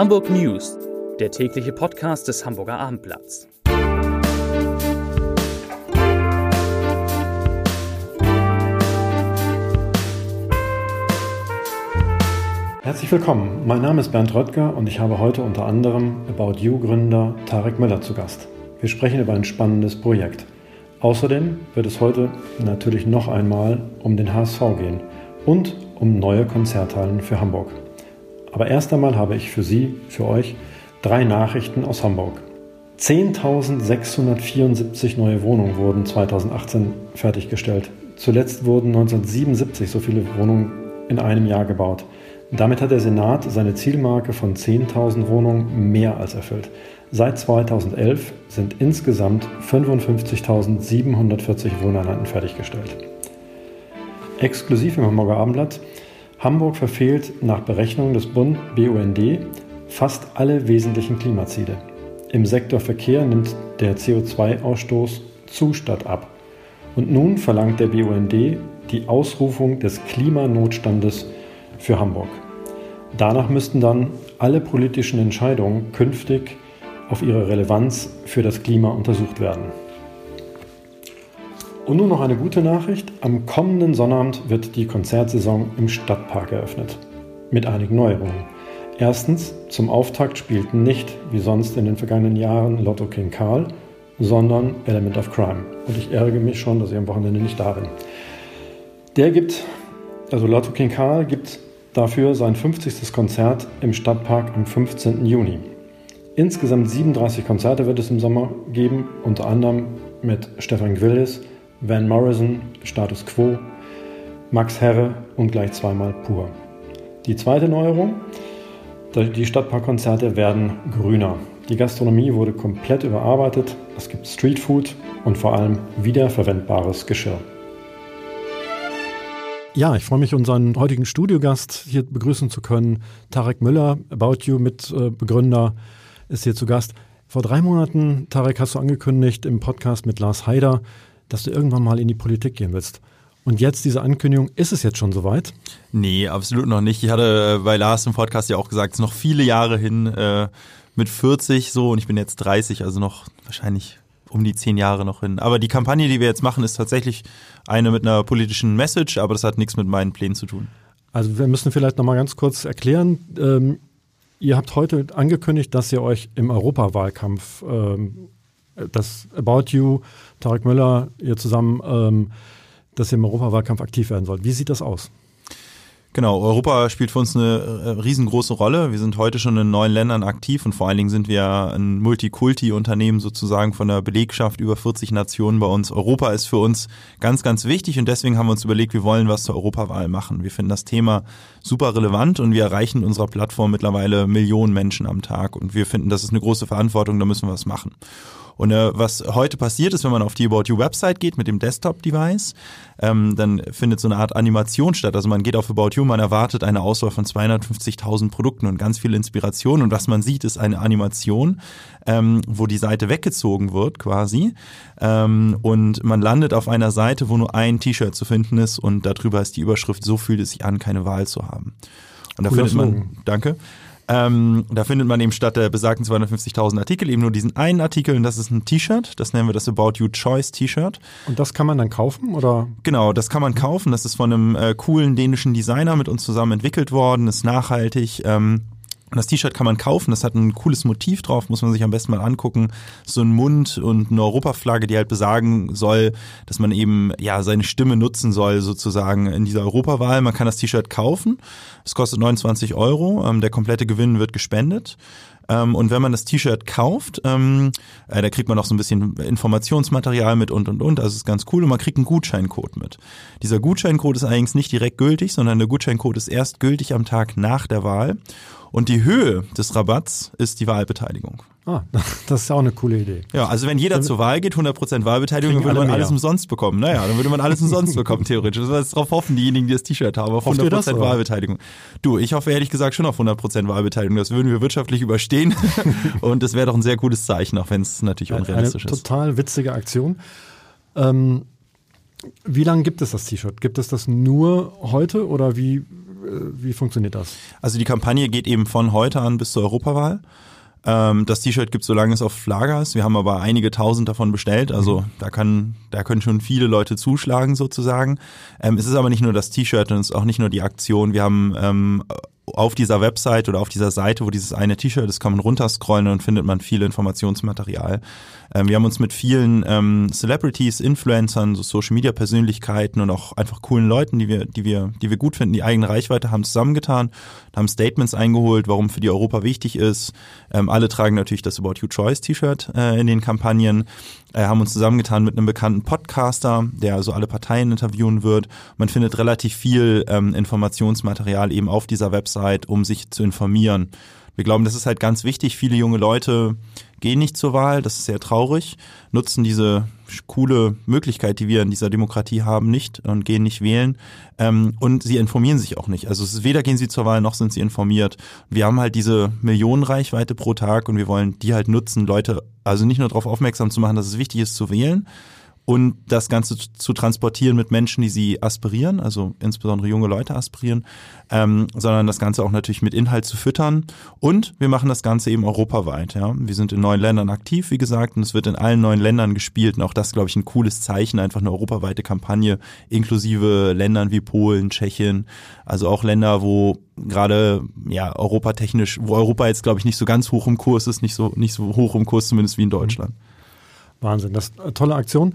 Hamburg News, der tägliche Podcast des Hamburger Abendblatts. Herzlich willkommen, mein Name ist Bernd Röttger und ich habe heute unter anderem About You Gründer Tarek Müller zu Gast. Wir sprechen über ein spannendes Projekt. Außerdem wird es heute natürlich noch einmal um den HSV gehen und um neue Konzerthallen für Hamburg. Aber erst einmal habe ich für Sie, für euch, drei Nachrichten aus Hamburg. 10.674 neue Wohnungen wurden 2018 fertiggestellt. Zuletzt wurden 1977 so viele Wohnungen in einem Jahr gebaut. Damit hat der Senat seine Zielmarke von 10.000 Wohnungen mehr als erfüllt. Seit 2011 sind insgesamt 55.740 Wohneinheiten fertiggestellt. Exklusiv im Hamburger Abendblatt Hamburg verfehlt nach Berechnungen des Bund BUND fast alle wesentlichen Klimaziele. Im Sektor Verkehr nimmt der CO2-Ausstoß zu statt ab. Und nun verlangt der BUND die Ausrufung des Klimanotstandes für Hamburg. Danach müssten dann alle politischen Entscheidungen künftig auf ihre Relevanz für das Klima untersucht werden. Und nun noch eine gute Nachricht. Am kommenden Sonnabend wird die Konzertsaison im Stadtpark eröffnet. Mit einigen Neuerungen. Erstens, zum Auftakt spielten nicht, wie sonst in den vergangenen Jahren, Lotto King Karl, sondern Element of Crime. Und ich ärgere mich schon, dass ich am Wochenende nicht da bin. Der gibt, also Lotto King Karl gibt dafür sein 50. Konzert im Stadtpark am 15. Juni. Insgesamt 37 Konzerte wird es im Sommer geben, unter anderem mit Stefan Gwillis, Van Morrison, Status Quo, Max Herre und gleich zweimal Pur. Die zweite Neuerung, die Stadtparkkonzerte werden grüner. Die Gastronomie wurde komplett überarbeitet, es gibt Streetfood und vor allem wiederverwendbares Geschirr. Ja, ich freue mich, unseren heutigen Studiogast hier begrüßen zu können. Tarek Müller, About You, Mitbegründer, ist hier zu Gast. Vor drei Monaten, Tarek, hast du angekündigt im Podcast mit Lars Haider, dass du irgendwann mal in die Politik gehen willst. Und jetzt diese Ankündigung, ist es jetzt schon soweit? Nee, absolut noch nicht. Ich hatte äh, bei Lars im Podcast ja auch gesagt, es ist noch viele Jahre hin äh, mit 40 so und ich bin jetzt 30, also noch wahrscheinlich um die zehn Jahre noch hin. Aber die Kampagne, die wir jetzt machen, ist tatsächlich eine mit einer politischen Message, aber das hat nichts mit meinen Plänen zu tun. Also wir müssen vielleicht nochmal ganz kurz erklären. Ähm, ihr habt heute angekündigt, dass ihr euch im Europawahlkampf ähm, das About You, Tarek Müller, ihr zusammen, ähm, dass ihr im Europawahlkampf aktiv werden sollt. Wie sieht das aus? Genau, Europa spielt für uns eine äh, riesengroße Rolle. Wir sind heute schon in neun Ländern aktiv und vor allen Dingen sind wir ein Multikulti-Unternehmen sozusagen von der Belegschaft über 40 Nationen bei uns. Europa ist für uns ganz, ganz wichtig und deswegen haben wir uns überlegt, wir wollen was zur Europawahl machen. Wir finden das Thema super relevant und wir erreichen unserer Plattform mittlerweile Millionen Menschen am Tag und wir finden, das ist eine große Verantwortung, da müssen wir was machen. Und äh, was heute passiert ist, wenn man auf die About You Website geht mit dem Desktop-Device, ähm, dann findet so eine Art Animation statt. Also man geht auf About You, man erwartet eine Auswahl von 250.000 Produkten und ganz viel Inspiration. Und was man sieht, ist eine Animation, ähm, wo die Seite weggezogen wird quasi. Ähm, und man landet auf einer Seite, wo nur ein T-Shirt zu finden ist und darüber ist die Überschrift, so fühlt es sich an, keine Wahl zu haben. Und da findet man, danke. Ähm, da findet man eben statt der besagten 250.000 Artikel eben nur diesen einen Artikel und das ist ein T-Shirt. Das nennen wir das About You Choice T-Shirt. Und das kann man dann kaufen oder? Genau, das kann man kaufen. Das ist von einem äh, coolen dänischen Designer mit uns zusammen entwickelt worden, ist nachhaltig. Ähm, das T-Shirt kann man kaufen, das hat ein cooles Motiv drauf, muss man sich am besten mal angucken. So ein Mund und eine Europaflagge, die halt besagen soll, dass man eben ja seine Stimme nutzen soll sozusagen in dieser Europawahl. Man kann das T-Shirt kaufen, es kostet 29 Euro, ähm, der komplette Gewinn wird gespendet. Ähm, und wenn man das T-Shirt kauft, ähm, äh, da kriegt man auch so ein bisschen Informationsmaterial mit und und und. Also ist ganz cool und man kriegt einen Gutscheincode mit. Dieser Gutscheincode ist eigentlich nicht direkt gültig, sondern der Gutscheincode ist erst gültig am Tag nach der Wahl. Und die Höhe des Rabatts ist die Wahlbeteiligung. Ah, das ist auch eine coole Idee. Ja, also wenn jeder zur Wahl geht, 100% Wahlbeteiligung, dann würde man alles umsonst bekommen. Naja, dann würde man alles umsonst bekommen, theoretisch. Das ist darauf hoffen, diejenigen, die das T-Shirt haben, auf 100% das, Wahlbeteiligung. Du, ich hoffe ehrlich gesagt schon auf 100% Wahlbeteiligung. Das würden wir wirtschaftlich überstehen. Und das wäre doch ein sehr gutes Zeichen, auch wenn es natürlich unrealistisch eine ist. Total witzige Aktion. Ähm, wie lange gibt es das T-Shirt? Gibt es das nur heute oder wie wie funktioniert das? Also die Kampagne geht eben von heute an bis zur Europawahl. Ähm, das T-Shirt gibt solange es auf Lager ist. Wir haben aber einige tausend davon bestellt. Also mhm. da kann, da können schon viele Leute zuschlagen sozusagen. Ähm, es ist aber nicht nur das T-Shirt und es ist auch nicht nur die Aktion. Wir haben ähm, auf dieser Website oder auf dieser Seite, wo dieses eine T-Shirt ist, kann man runterscrollen und findet man viel Informationsmaterial. Ähm, wir haben uns mit vielen ähm, Celebrities, Influencern, so Social Media Persönlichkeiten und auch einfach coolen Leuten, die wir, die wir, die wir gut finden, die eigene Reichweite haben zusammengetan, haben Statements eingeholt, warum für die Europa wichtig ist. Ähm, alle tragen natürlich das About You Choice T-Shirt äh, in den Kampagnen äh, haben uns zusammengetan mit einem bekannten Podcaster, der also alle Parteien interviewen wird. Man findet relativ viel ähm, Informationsmaterial eben auf dieser Website, um sich zu informieren. Wir glauben, das ist halt ganz wichtig. Viele junge Leute gehen nicht zur Wahl, das ist sehr traurig, nutzen diese coole Möglichkeit, die wir in dieser Demokratie haben, nicht und gehen nicht wählen. Ähm, und sie informieren sich auch nicht. Also ist weder gehen sie zur Wahl noch sind sie informiert. Wir haben halt diese Millionenreichweite pro Tag und wir wollen die halt nutzen, Leute also nicht nur darauf aufmerksam zu machen, dass es wichtig ist zu wählen, und das Ganze zu transportieren mit Menschen, die sie aspirieren, also insbesondere junge Leute aspirieren, ähm, sondern das Ganze auch natürlich mit Inhalt zu füttern. Und wir machen das Ganze eben europaweit. Ja. Wir sind in neun Ländern aktiv, wie gesagt, und es wird in allen neun Ländern gespielt. Und auch das, glaube ich, ein cooles Zeichen, einfach eine europaweite Kampagne, inklusive Ländern wie Polen, Tschechien, also auch Länder, wo gerade ja europatechnisch, wo Europa jetzt, glaube ich, nicht so ganz hoch im Kurs ist, nicht so, nicht so hoch im Kurs zumindest wie in Deutschland. Mhm. Wahnsinn, das ist eine tolle Aktion.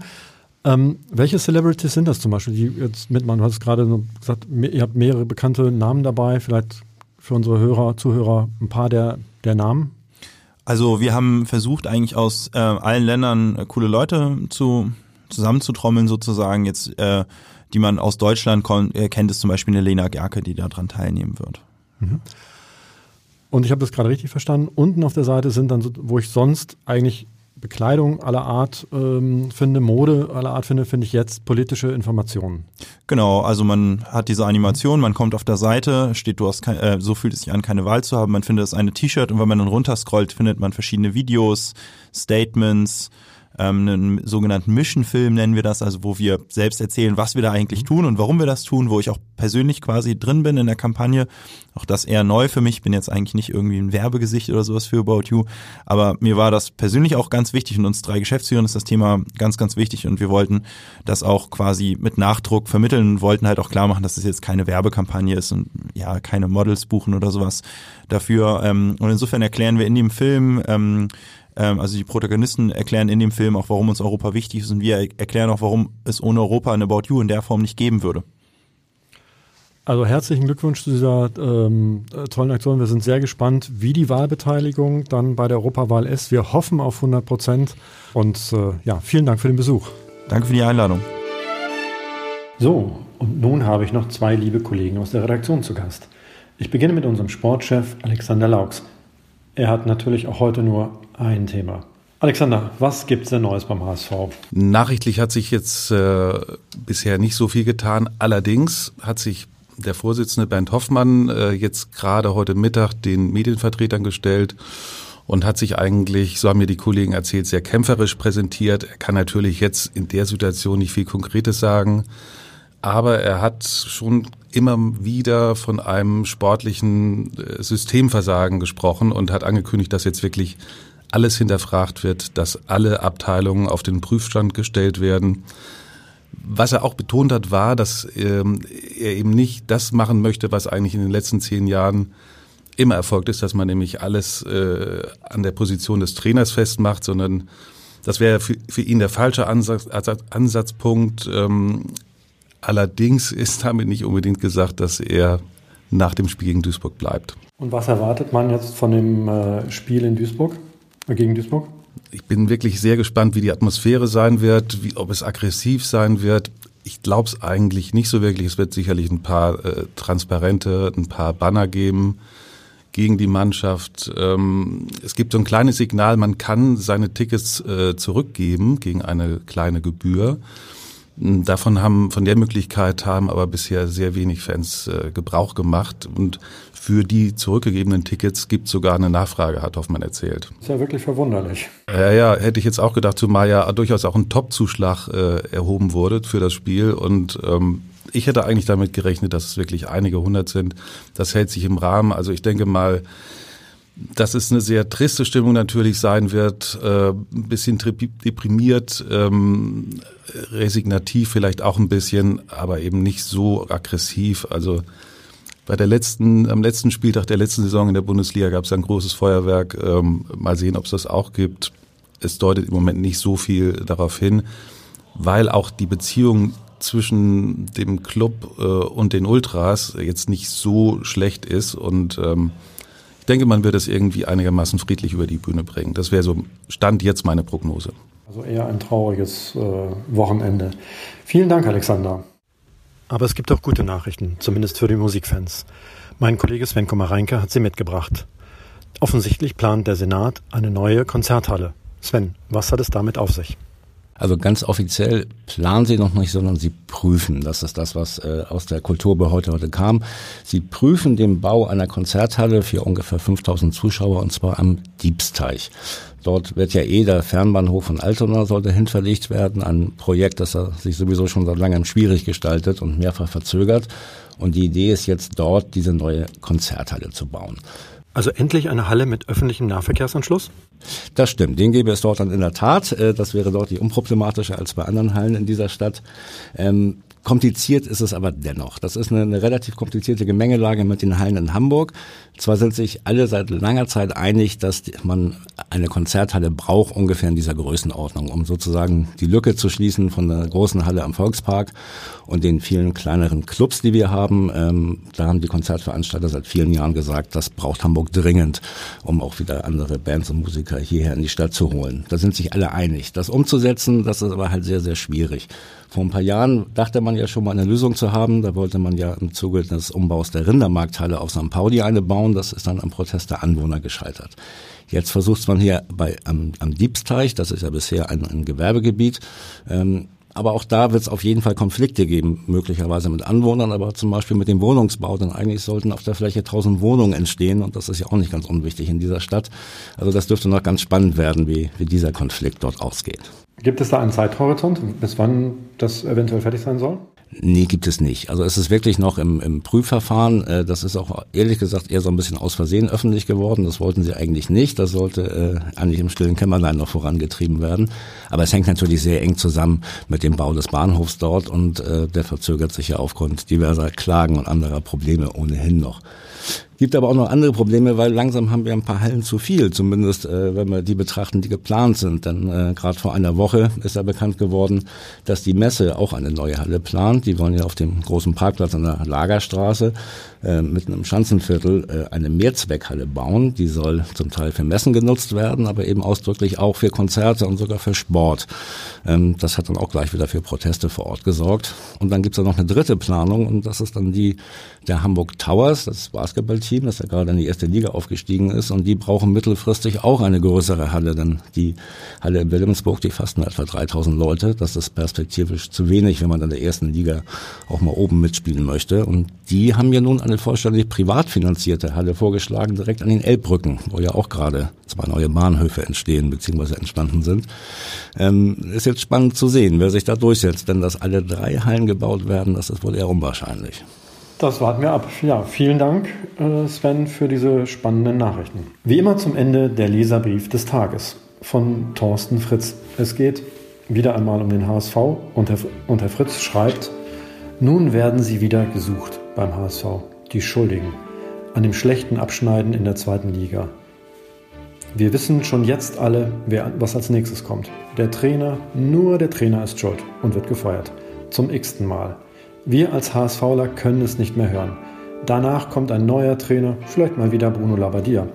Ähm, welche Celebrities sind das zum Beispiel, die jetzt mitmachen? Du hast gerade gesagt, ihr habt mehrere bekannte Namen dabei, vielleicht für unsere Hörer, Zuhörer ein paar der, der Namen? Also wir haben versucht eigentlich aus äh, allen Ländern äh, coole Leute zu zusammenzutrommeln sozusagen. Jetzt, äh, die man aus Deutschland äh, kennt, ist zum Beispiel eine Lena Gerke, die daran teilnehmen wird. Mhm. Und ich habe das gerade richtig verstanden. Unten auf der Seite sind dann, so, wo ich sonst eigentlich Bekleidung aller Art ähm, finde, Mode aller Art finde, finde ich jetzt politische Informationen. Genau, also man hat diese Animation, man kommt auf der Seite, steht, du hast kein, äh, so fühlt es sich an, keine Wahl zu haben, man findet das eine T-Shirt und wenn man dann runterscrollt, findet man verschiedene Videos, Statements, ähm, einen sogenannten Mission-Film nennen wir das, also wo wir selbst erzählen, was wir da eigentlich tun und warum wir das tun, wo ich auch persönlich quasi drin bin in der Kampagne. Auch das eher neu für mich. Ich bin jetzt eigentlich nicht irgendwie ein Werbegesicht oder sowas für About You, aber mir war das persönlich auch ganz wichtig und uns drei Geschäftsführern ist das Thema ganz, ganz wichtig und wir wollten das auch quasi mit Nachdruck vermitteln, wollten halt auch klar machen, dass es jetzt keine Werbekampagne ist und ja, keine Models buchen oder sowas dafür. Ähm, und insofern erklären wir in dem Film, ähm, ähm, also die Protagonisten erklären in dem Film auch, warum uns Europa wichtig ist und wir erklären auch, warum es ohne Europa ein About You in der Form nicht geben würde. Also herzlichen Glückwunsch zu dieser ähm, tollen Aktion. Wir sind sehr gespannt, wie die Wahlbeteiligung dann bei der Europawahl ist. Wir hoffen auf 100 Prozent. Und äh, ja, vielen Dank für den Besuch. Danke für die Einladung. So, und nun habe ich noch zwei liebe Kollegen aus der Redaktion zu Gast. Ich beginne mit unserem Sportchef Alexander Laux. Er hat natürlich auch heute nur ein Thema. Alexander, was gibt es denn Neues beim HSV? Nachrichtlich hat sich jetzt äh, bisher nicht so viel getan. Allerdings hat sich der Vorsitzende Bernd Hoffmann äh, jetzt gerade heute Mittag den Medienvertretern gestellt und hat sich eigentlich, so haben mir die Kollegen erzählt, sehr kämpferisch präsentiert. Er kann natürlich jetzt in der Situation nicht viel Konkretes sagen, aber er hat schon immer wieder von einem sportlichen äh, Systemversagen gesprochen und hat angekündigt, dass jetzt wirklich alles hinterfragt wird, dass alle Abteilungen auf den Prüfstand gestellt werden. Was er auch betont hat, war, dass ähm, er eben nicht das machen möchte, was eigentlich in den letzten zehn Jahren immer erfolgt ist, dass man nämlich alles äh, an der Position des Trainers festmacht, sondern das wäre für, für ihn der falsche Ansatz, Ansatzpunkt. Ähm, allerdings ist damit nicht unbedingt gesagt, dass er nach dem Spiel gegen Duisburg bleibt. Und was erwartet man jetzt von dem äh, Spiel in Duisburg? Gegen Duisburg? Ich bin wirklich sehr gespannt, wie die Atmosphäre sein wird, wie, ob es aggressiv sein wird. Ich glaube es eigentlich nicht so wirklich. Es wird sicherlich ein paar äh, Transparente, ein paar Banner geben gegen die Mannschaft. Ähm, es gibt so ein kleines Signal, man kann seine Tickets äh, zurückgeben gegen eine kleine Gebühr. Davon haben, von der Möglichkeit haben aber bisher sehr wenig Fans äh, Gebrauch gemacht und für die zurückgegebenen Tickets gibt sogar eine Nachfrage, hat Hoffmann erzählt. Ist ja wirklich verwunderlich. Ja, ja, hätte ich jetzt auch gedacht, zumal ja durchaus auch ein Top-Zuschlag äh, erhoben wurde für das Spiel und ähm, ich hätte eigentlich damit gerechnet, dass es wirklich einige hundert sind. Das hält sich im Rahmen. Also ich denke mal, dass es eine sehr triste Stimmung natürlich sein wird, äh, ein bisschen deprimiert, ähm, resignativ vielleicht auch ein bisschen, aber eben nicht so aggressiv. Also bei der letzten, am letzten Spieltag der letzten Saison in der Bundesliga gab es ein großes Feuerwerk. Ähm, mal sehen, ob es das auch gibt. Es deutet im Moment nicht so viel darauf hin, weil auch die Beziehung zwischen dem Club äh, und den Ultras jetzt nicht so schlecht ist und ähm, ich denke, man wird es irgendwie einigermaßen friedlich über die Bühne bringen. Das wäre so Stand jetzt meine Prognose. Also eher ein trauriges äh, Wochenende. Vielen Dank, Alexander. Aber es gibt auch gute Nachrichten, zumindest für die Musikfans. Mein Kollege Sven Komareinke hat sie mitgebracht. Offensichtlich plant der Senat eine neue Konzerthalle. Sven, was hat es damit auf sich? Also ganz offiziell planen sie noch nicht, sondern sie prüfen. Das ist das, was äh, aus der Kulturbehörde heute kam. Sie prüfen den Bau einer Konzerthalle für ungefähr 5000 Zuschauer und zwar am Diebsteich. Dort wird ja eh der Fernbahnhof von Altona sollte hinverlegt werden, ein Projekt, das sich sowieso schon seit langem schwierig gestaltet und mehrfach verzögert. Und die Idee ist jetzt dort diese neue Konzerthalle zu bauen. Also endlich eine Halle mit öffentlichem Nahverkehrsanschluss? Das stimmt. Den gäbe es dort dann in der Tat. Äh, das wäre dort die unproblematischer als bei anderen Hallen in dieser Stadt. Ähm, Kompliziert ist es aber dennoch. Das ist eine, eine, relativ komplizierte Gemengelage mit den Hallen in Hamburg. Zwar sind sich alle seit langer Zeit einig, dass man eine Konzerthalle braucht, ungefähr in dieser Größenordnung, um sozusagen die Lücke zu schließen von der großen Halle am Volkspark und den vielen kleineren Clubs, die wir haben. Ähm, da haben die Konzertveranstalter seit vielen Jahren gesagt, das braucht Hamburg dringend, um auch wieder andere Bands und Musiker hierher in die Stadt zu holen. Da sind sich alle einig. Das umzusetzen, das ist aber halt sehr, sehr schwierig. Vor ein paar Jahren dachte man ja schon mal eine Lösung zu haben. Da wollte man ja im Zuge des Umbaus der Rindermarkthalle auf St. Pauli eine bauen. Das ist dann am Protest der Anwohner gescheitert. Jetzt versucht man hier bei, am, am Diebsteich, das ist ja bisher ein, ein Gewerbegebiet, ähm, aber auch da wird es auf jeden Fall Konflikte geben, möglicherweise mit Anwohnern, aber zum Beispiel mit dem Wohnungsbau. Denn eigentlich sollten auf der Fläche tausend Wohnungen entstehen und das ist ja auch nicht ganz unwichtig in dieser Stadt. Also das dürfte noch ganz spannend werden, wie, wie dieser Konflikt dort ausgeht. Gibt es da einen Zeithorizont, bis wann das eventuell fertig sein soll? Nee, gibt es nicht. Also es ist wirklich noch im, im Prüfverfahren. Äh, das ist auch ehrlich gesagt eher so ein bisschen aus Versehen öffentlich geworden. Das wollten sie eigentlich nicht. Das sollte äh, eigentlich im stillen Kämmerlein noch vorangetrieben werden. Aber es hängt natürlich sehr eng zusammen mit dem Bau des Bahnhofs dort und äh, der verzögert sich ja aufgrund diverser Klagen und anderer Probleme ohnehin noch. Gibt aber auch noch andere Probleme, weil langsam haben wir ein paar Hallen zu viel, zumindest äh, wenn wir die betrachten, die geplant sind. Denn äh, gerade vor einer Woche ist ja bekannt geworden, dass die Messe auch eine neue Halle plant. Die wollen ja auf dem großen Parkplatz an der Lagerstraße äh, mitten im Schanzenviertel äh, eine Mehrzweckhalle bauen. Die soll zum Teil für Messen genutzt werden, aber eben ausdrücklich auch für Konzerte und sogar für Sport. Ähm, das hat dann auch gleich wieder für Proteste vor Ort gesorgt. Und dann gibt's ja noch eine dritte Planung und das ist dann die der Hamburg Towers, das Basketballteam, das ja gerade in die erste Liga aufgestiegen ist und die brauchen mittelfristig auch eine größere Halle, denn die Halle in Wilhelmsburg, die fasst nur etwa 3000 Leute. Das ist perspektivisch zu wenig, wenn man in der ersten Liga auch mal oben mitspielen möchte. Und die haben ja nun eine vollständig privat finanzierte Halle vorgeschlagen, direkt an den Elbbrücken, wo ja auch gerade zwei neue Bahnhöfe entstehen bzw. entstanden sind. Ähm, ist jetzt spannend zu sehen, wer sich da durchsetzt, denn dass alle drei Hallen gebaut werden, das ist wohl eher unwahrscheinlich. Das warten wir ab. Ja, vielen Dank, äh, Sven, für diese spannenden Nachrichten. Wie immer zum Ende der Leserbrief des Tages von Thorsten Fritz. Es geht wieder einmal um den HSV und Herr, und Herr Fritz schreibt, nun werden sie wieder gesucht beim HSV, die Schuldigen, an dem schlechten Abschneiden in der zweiten Liga. Wir wissen schon jetzt alle, wer, was als nächstes kommt. Der Trainer, nur der Trainer ist schuld und wird gefeuert. Zum x-ten Mal. Wir als HSVler können es nicht mehr hören. Danach kommt ein neuer Trainer, vielleicht mal wieder Bruno Labbadia.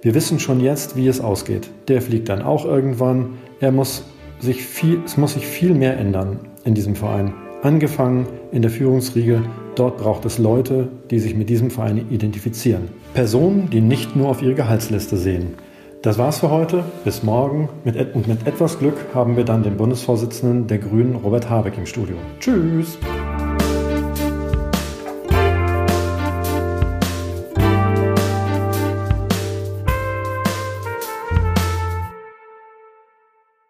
Wir wissen schon jetzt, wie es ausgeht. Der fliegt dann auch irgendwann. Er muss sich viel, es muss sich viel mehr ändern in diesem Verein. Angefangen in der Führungsriege. Dort braucht es Leute, die sich mit diesem Verein identifizieren. Personen, die nicht nur auf ihre Gehaltsliste sehen. Das war's für heute. Bis morgen. Mit, und mit etwas Glück haben wir dann den Bundesvorsitzenden der Grünen, Robert Habeck, im Studio. Tschüss!